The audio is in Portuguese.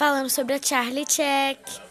falando sobre a Charlie Check.